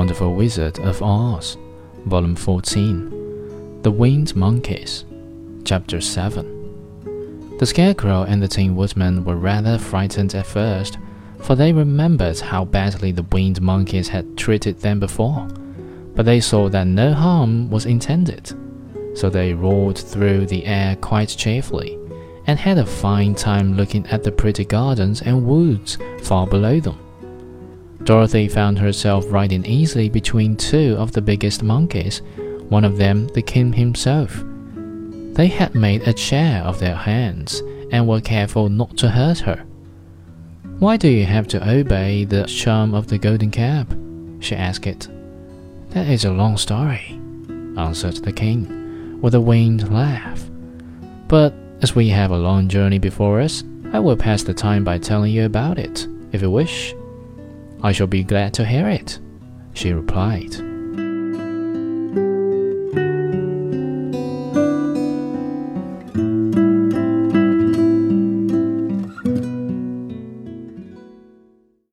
Wonderful Wizard of Oz, Volume 14, The Winged Monkeys, Chapter 7. The Scarecrow and the Tin Woodman were rather frightened at first, for they remembered how badly the winged monkeys had treated them before. But they saw that no harm was intended, so they roared through the air quite cheerfully, and had a fine time looking at the pretty gardens and woods far below them. Dorothy found herself riding easily between two of the biggest monkeys, one of them the king himself. They had made a chair of their hands and were careful not to hurt her. Why do you have to obey the charm of the golden cap? she asked. it. That is a long story, answered the king, with a winged laugh. But as we have a long journey before us, I will pass the time by telling you about it, if you wish. I shall be glad to hear it, she replied.